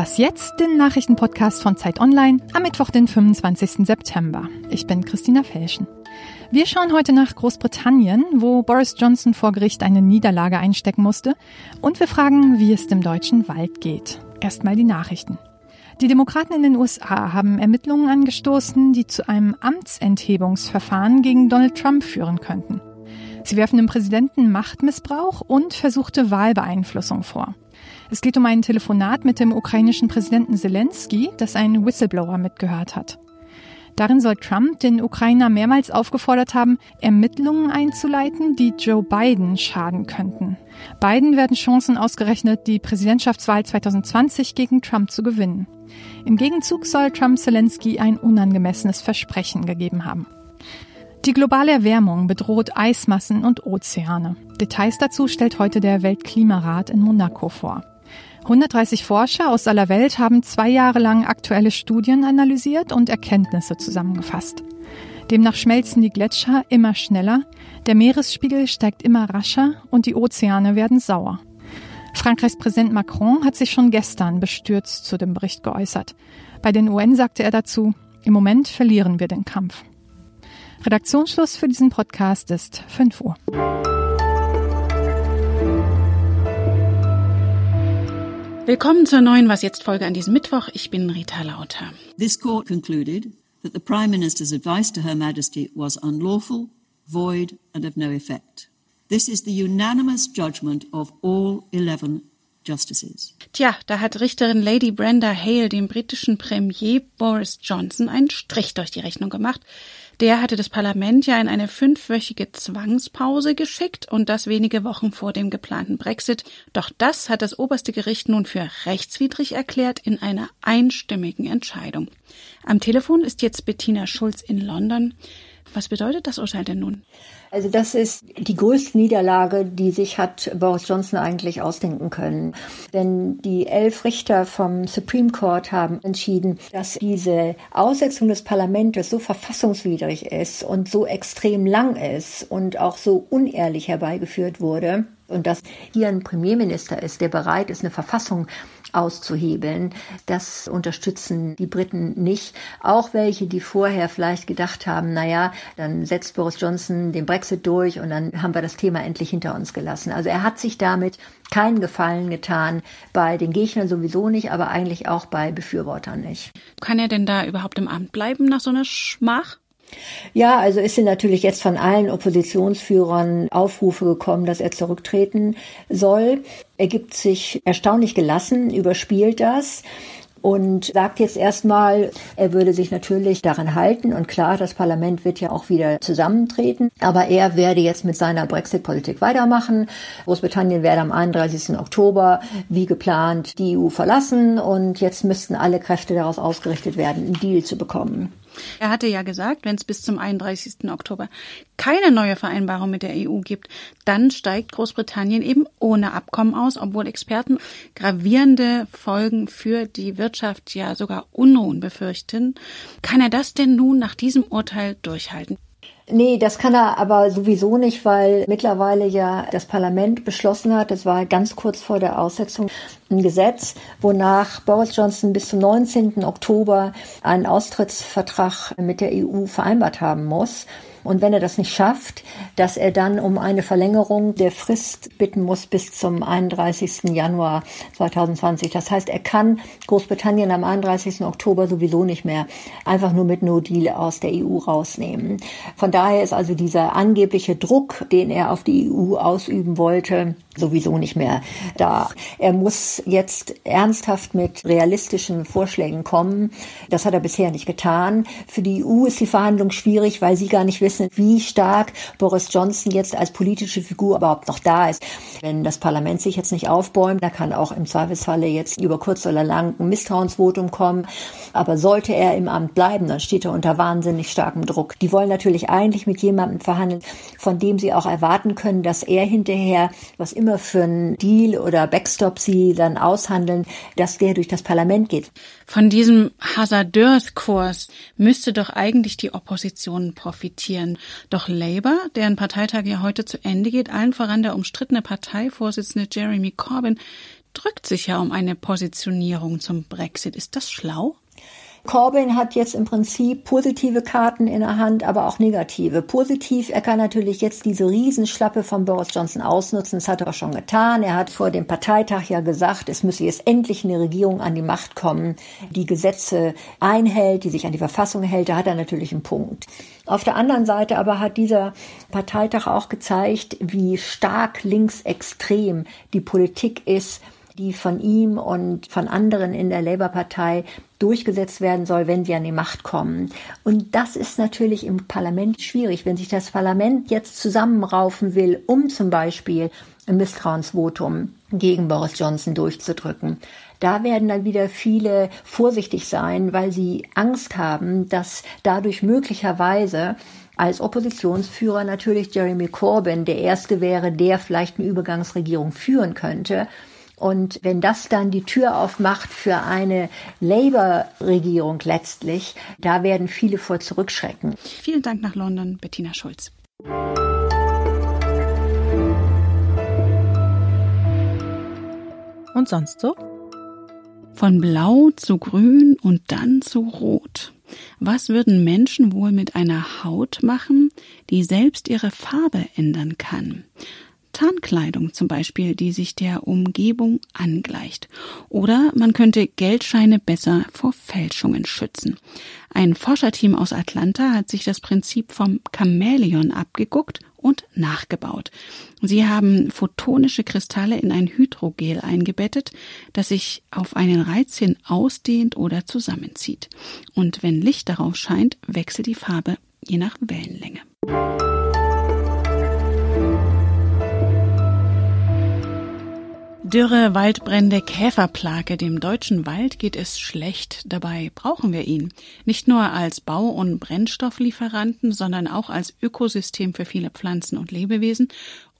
Was jetzt? Den Nachrichtenpodcast von Zeit Online am Mittwoch, den 25. September. Ich bin Christina Felschen. Wir schauen heute nach Großbritannien, wo Boris Johnson vor Gericht eine Niederlage einstecken musste. Und wir fragen, wie es dem deutschen Wald geht. Erstmal die Nachrichten. Die Demokraten in den USA haben Ermittlungen angestoßen, die zu einem Amtsenthebungsverfahren gegen Donald Trump führen könnten. Sie werfen dem Präsidenten Machtmissbrauch und versuchte Wahlbeeinflussung vor. Es geht um ein Telefonat mit dem ukrainischen Präsidenten Zelensky, das ein Whistleblower mitgehört hat. Darin soll Trump den Ukrainer mehrmals aufgefordert haben, Ermittlungen einzuleiten, die Joe Biden schaden könnten. Biden werden Chancen ausgerechnet, die Präsidentschaftswahl 2020 gegen Trump zu gewinnen. Im Gegenzug soll Trump Zelensky ein unangemessenes Versprechen gegeben haben. Die globale Erwärmung bedroht Eismassen und Ozeane. Details dazu stellt heute der Weltklimarat in Monaco vor. 130 Forscher aus aller Welt haben zwei Jahre lang aktuelle Studien analysiert und Erkenntnisse zusammengefasst. Demnach schmelzen die Gletscher immer schneller, der Meeresspiegel steigt immer rascher und die Ozeane werden sauer. Frankreichs Präsident Macron hat sich schon gestern bestürzt zu dem Bericht geäußert. Bei den UN sagte er dazu, im Moment verlieren wir den Kampf. Redaktionsschluss für diesen Podcast ist 5 Uhr. Willkommen zur neuen Was jetzt Folge an diesem Mittwoch. Ich bin Rita Lauter. This court concluded that the Prime Minister's advice to Her Majesty was unlawful, void and of no effect. This is the unanimous judgment of all 11 Justices. Tja, da hat Richterin Lady Brenda Hale dem britischen Premier Boris Johnson einen Strich durch die Rechnung gemacht. Der hatte das Parlament ja in eine fünfwöchige Zwangspause geschickt und das wenige Wochen vor dem geplanten Brexit. Doch das hat das oberste Gericht nun für rechtswidrig erklärt in einer einstimmigen Entscheidung. Am Telefon ist jetzt Bettina Schulz in London. Was bedeutet das Urteil denn nun? Also das ist die größte Niederlage, die sich hat Boris Johnson eigentlich ausdenken können. Denn die elf Richter vom Supreme Court haben entschieden, dass diese Aussetzung des Parlaments so verfassungswidrig ist und so extrem lang ist und auch so unehrlich herbeigeführt wurde, und dass hier ein Premierminister ist, der bereit ist, eine Verfassung auszuhebeln. Das unterstützen die Briten nicht. Auch welche, die vorher vielleicht gedacht haben, na ja, dann setzt Boris Johnson den Brexit durch und dann haben wir das Thema endlich hinter uns gelassen. Also er hat sich damit keinen Gefallen getan, bei den Gegnern sowieso nicht, aber eigentlich auch bei Befürwortern nicht. Kann er denn da überhaupt im Amt bleiben nach so einer Schmach? Ja, also ist sie natürlich jetzt von allen Oppositionsführern Aufrufe gekommen, dass er zurücktreten soll. Er gibt sich erstaunlich gelassen, überspielt das und sagt jetzt erstmal, er würde sich natürlich daran halten und klar, das Parlament wird ja auch wieder zusammentreten, aber er werde jetzt mit seiner Brexit-Politik weitermachen. Großbritannien werde am 31. Oktober wie geplant die EU verlassen und jetzt müssten alle Kräfte daraus ausgerichtet werden, einen Deal zu bekommen. Er hatte ja gesagt, wenn es bis zum 31. Oktober keine neue Vereinbarung mit der EU gibt, dann steigt Großbritannien eben ohne Abkommen aus, obwohl Experten gravierende Folgen für die Wirtschaft, ja sogar Unruhen befürchten. Kann er das denn nun nach diesem Urteil durchhalten? Nee, das kann er aber sowieso nicht, weil mittlerweile ja das Parlament beschlossen hat, das war ganz kurz vor der Aussetzung, ein Gesetz, wonach Boris Johnson bis zum 19. Oktober einen Austrittsvertrag mit der EU vereinbart haben muss. Und wenn er das nicht schafft, dass er dann um eine Verlängerung der Frist bitten muss bis zum 31. Januar 2020. Das heißt, er kann Großbritannien am 31. Oktober sowieso nicht mehr einfach nur mit No Deal aus der EU rausnehmen. Von daher ist also dieser angebliche Druck, den er auf die EU ausüben wollte, sowieso nicht mehr da. Er muss jetzt ernsthaft mit realistischen Vorschlägen kommen. Das hat er bisher nicht getan. Für die EU ist die Verhandlung schwierig, weil sie gar nicht wissen, wie stark Boris Johnson jetzt als politische Figur überhaupt noch da ist. Wenn das Parlament sich jetzt nicht aufbäumt, da kann auch im Zweifelsfalle jetzt über kurz oder lang ein Misstrauensvotum kommen. Aber sollte er im Amt bleiben, dann steht er unter wahnsinnig starkem Druck. Die wollen natürlich eigentlich mit jemandem verhandeln, von dem sie auch erwarten können, dass er hinterher, was immer für einen Deal oder Backstop sie dann aushandeln, dass der durch das Parlament geht. Von diesem Hasardeurskurs müsste doch eigentlich die Opposition profitieren. Doch Labour, deren Parteitag ja heute zu Ende geht, allen voran der umstrittene Parteivorsitzende Jeremy Corbyn, drückt sich ja um eine Positionierung zum Brexit. Ist das schlau? Corbyn hat jetzt im Prinzip positive Karten in der Hand, aber auch negative. Positiv, er kann natürlich jetzt diese Riesenschlappe von Boris Johnson ausnutzen. Das hat er auch schon getan. Er hat vor dem Parteitag ja gesagt, es müsse jetzt endlich eine Regierung an die Macht kommen, die Gesetze einhält, die sich an die Verfassung hält. Da hat er natürlich einen Punkt. Auf der anderen Seite aber hat dieser Parteitag auch gezeigt, wie stark linksextrem die Politik ist, die von ihm und von anderen in der Labour-Partei durchgesetzt werden soll, wenn sie an die Macht kommen. Und das ist natürlich im Parlament schwierig, wenn sich das Parlament jetzt zusammenraufen will, um zum Beispiel ein Misstrauensvotum gegen Boris Johnson durchzudrücken. Da werden dann wieder viele vorsichtig sein, weil sie Angst haben, dass dadurch möglicherweise als Oppositionsführer natürlich Jeremy Corbyn der Erste wäre, der vielleicht eine Übergangsregierung führen könnte. Und wenn das dann die Tür aufmacht für eine Labour-Regierung letztlich, da werden viele vor zurückschrecken. Vielen Dank nach London, Bettina Schulz. Und sonst so? Von blau zu grün und dann zu rot. Was würden Menschen wohl mit einer Haut machen, die selbst ihre Farbe ändern kann? Tarnkleidung zum Beispiel, die sich der Umgebung angleicht. Oder man könnte Geldscheine besser vor Fälschungen schützen. Ein Forscherteam aus Atlanta hat sich das Prinzip vom Chamäleon abgeguckt und nachgebaut. Sie haben photonische Kristalle in ein Hydrogel eingebettet, das sich auf einen Reiz hin ausdehnt oder zusammenzieht. Und wenn Licht darauf scheint, wechselt die Farbe je nach Wellenlänge. Dürre, Waldbrände, Käferplage. Dem deutschen Wald geht es schlecht. Dabei brauchen wir ihn. Nicht nur als Bau- und Brennstofflieferanten, sondern auch als Ökosystem für viele Pflanzen und Lebewesen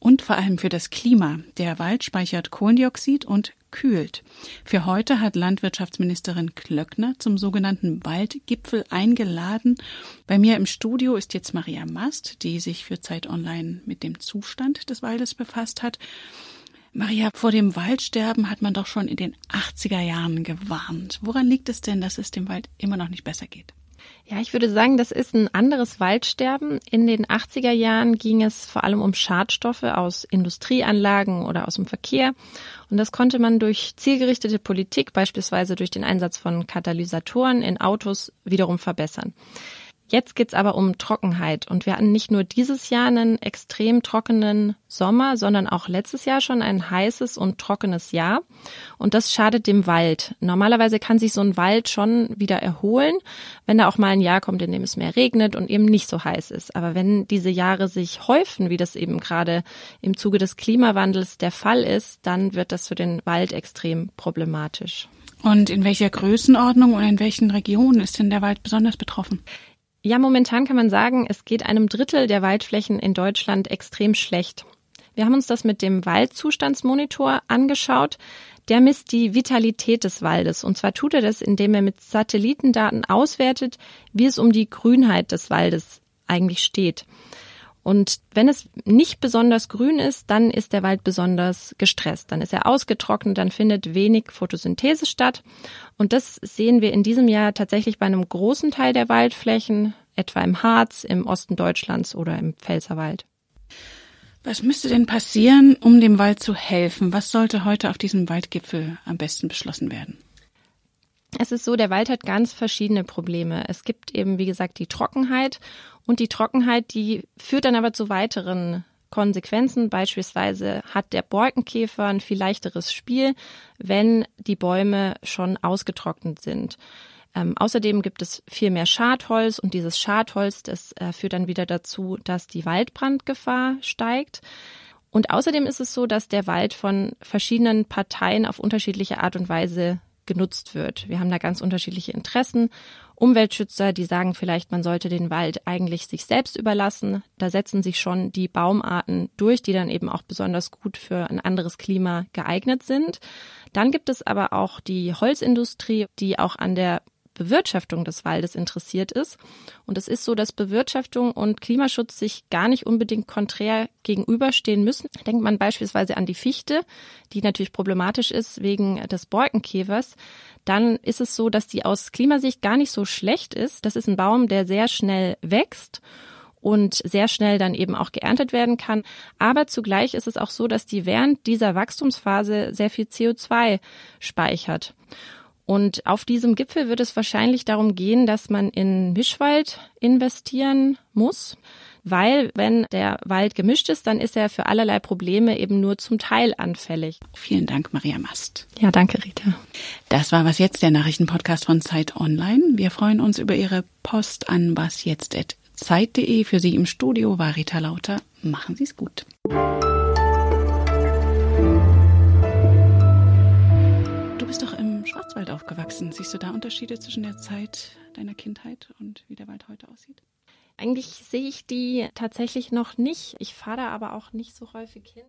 und vor allem für das Klima. Der Wald speichert Kohlendioxid und kühlt. Für heute hat Landwirtschaftsministerin Klöckner zum sogenannten Waldgipfel eingeladen. Bei mir im Studio ist jetzt Maria Mast, die sich für Zeit Online mit dem Zustand des Waldes befasst hat. Maria, vor dem Waldsterben hat man doch schon in den 80er Jahren gewarnt. Woran liegt es denn, dass es dem Wald immer noch nicht besser geht? Ja, ich würde sagen, das ist ein anderes Waldsterben. In den 80er Jahren ging es vor allem um Schadstoffe aus Industrieanlagen oder aus dem Verkehr. Und das konnte man durch zielgerichtete Politik, beispielsweise durch den Einsatz von Katalysatoren in Autos, wiederum verbessern. Jetzt geht's aber um Trockenheit und wir hatten nicht nur dieses Jahr einen extrem trockenen Sommer, sondern auch letztes Jahr schon ein heißes und trockenes Jahr und das schadet dem Wald. Normalerweise kann sich so ein Wald schon wieder erholen, wenn da auch mal ein Jahr kommt, in dem es mehr regnet und eben nicht so heiß ist. Aber wenn diese Jahre sich häufen, wie das eben gerade im Zuge des Klimawandels der Fall ist, dann wird das für den Wald extrem problematisch. Und in welcher Größenordnung und in welchen Regionen ist denn der Wald besonders betroffen? Ja, momentan kann man sagen, es geht einem Drittel der Waldflächen in Deutschland extrem schlecht. Wir haben uns das mit dem Waldzustandsmonitor angeschaut. Der misst die Vitalität des Waldes. Und zwar tut er das, indem er mit Satellitendaten auswertet, wie es um die Grünheit des Waldes eigentlich steht. Und wenn es nicht besonders grün ist, dann ist der Wald besonders gestresst. Dann ist er ausgetrocknet, dann findet wenig Photosynthese statt. Und das sehen wir in diesem Jahr tatsächlich bei einem großen Teil der Waldflächen, etwa im Harz, im Osten Deutschlands oder im Pfälzerwald. Was müsste denn passieren, um dem Wald zu helfen? Was sollte heute auf diesem Waldgipfel am besten beschlossen werden? Es ist so, der Wald hat ganz verschiedene Probleme. Es gibt eben, wie gesagt, die Trockenheit und die Trockenheit, die führt dann aber zu weiteren Konsequenzen. Beispielsweise hat der Borkenkäfer ein viel leichteres Spiel, wenn die Bäume schon ausgetrocknet sind. Ähm, außerdem gibt es viel mehr Schadholz und dieses Schadholz, das äh, führt dann wieder dazu, dass die Waldbrandgefahr steigt. Und außerdem ist es so, dass der Wald von verschiedenen Parteien auf unterschiedliche Art und Weise genutzt wird. Wir haben da ganz unterschiedliche Interessen. Umweltschützer, die sagen vielleicht, man sollte den Wald eigentlich sich selbst überlassen. Da setzen sich schon die Baumarten durch, die dann eben auch besonders gut für ein anderes Klima geeignet sind. Dann gibt es aber auch die Holzindustrie, die auch an der Bewirtschaftung des Waldes interessiert ist. Und es ist so, dass Bewirtschaftung und Klimaschutz sich gar nicht unbedingt konträr gegenüberstehen müssen. Denkt man beispielsweise an die Fichte, die natürlich problematisch ist wegen des Borkenkäfers. Dann ist es so, dass die aus Klimasicht gar nicht so schlecht ist. Das ist ein Baum, der sehr schnell wächst und sehr schnell dann eben auch geerntet werden kann. Aber zugleich ist es auch so, dass die während dieser Wachstumsphase sehr viel CO2 speichert. Und auf diesem Gipfel wird es wahrscheinlich darum gehen, dass man in Mischwald investieren muss, weil wenn der Wald gemischt ist, dann ist er für allerlei Probleme eben nur zum Teil anfällig. Vielen Dank, Maria Mast. Ja, danke, Rita. Das war was jetzt der Nachrichtenpodcast von Zeit Online. Wir freuen uns über Ihre Post an wasjetzt@ Zeit.de. Für Sie im Studio war Rita Lauter. Machen Sie es gut. Du bist doch Schwarzwald aufgewachsen. Siehst du da Unterschiede zwischen der Zeit deiner Kindheit und wie der Wald heute aussieht? Eigentlich sehe ich die tatsächlich noch nicht. Ich fahre da aber auch nicht so häufig hin.